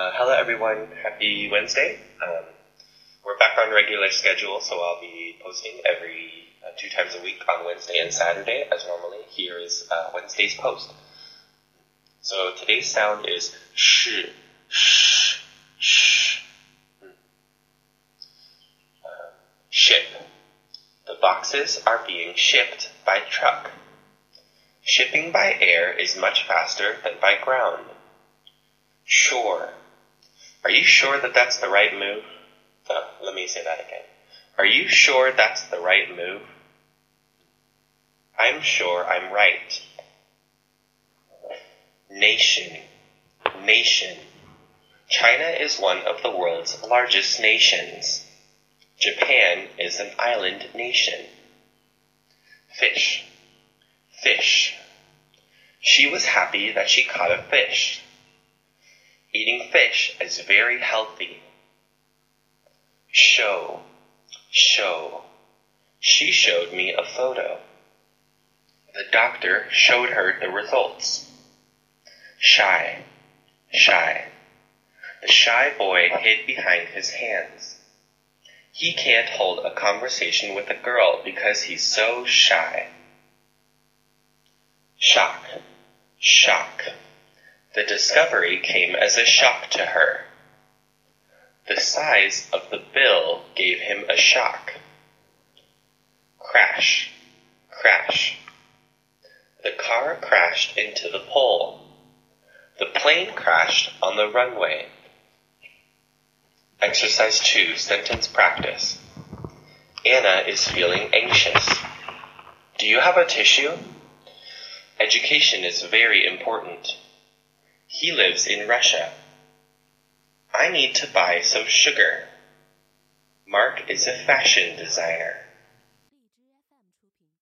Uh, hello, everyone. Happy Wednesday. Um, we're back on regular schedule, so I'll be posting every uh, two times a week on Wednesday and Saturday, as normally. Here is uh, Wednesday's post. So today's sound is sh, sh, sh. Hmm. Uh, ship. The boxes are being shipped by truck. Shipping by air is much faster than by ground. Sure. Are you sure that that's the right move? Oh, let me say that again. Are you sure that's the right move? I'm sure I'm right. Nation. Nation. China is one of the world's largest nations. Japan is an island nation. Fish. Fish. She was happy that she caught a fish. Eating fish is very healthy. Show. Show. She showed me a photo. The doctor showed her the results. Shy. Shy. The shy boy hid behind his hands. He can't hold a conversation with a girl because he's so shy. Shock. Shock. The discovery came as a shock to her. The size of the bill gave him a shock. Crash. Crash. The car crashed into the pole. The plane crashed on the runway. Exercise 2 Sentence Practice. Anna is feeling anxious. Do you have a tissue? Education is very important. He lives in Russia. I need to buy some sugar. Mark is a fashion designer.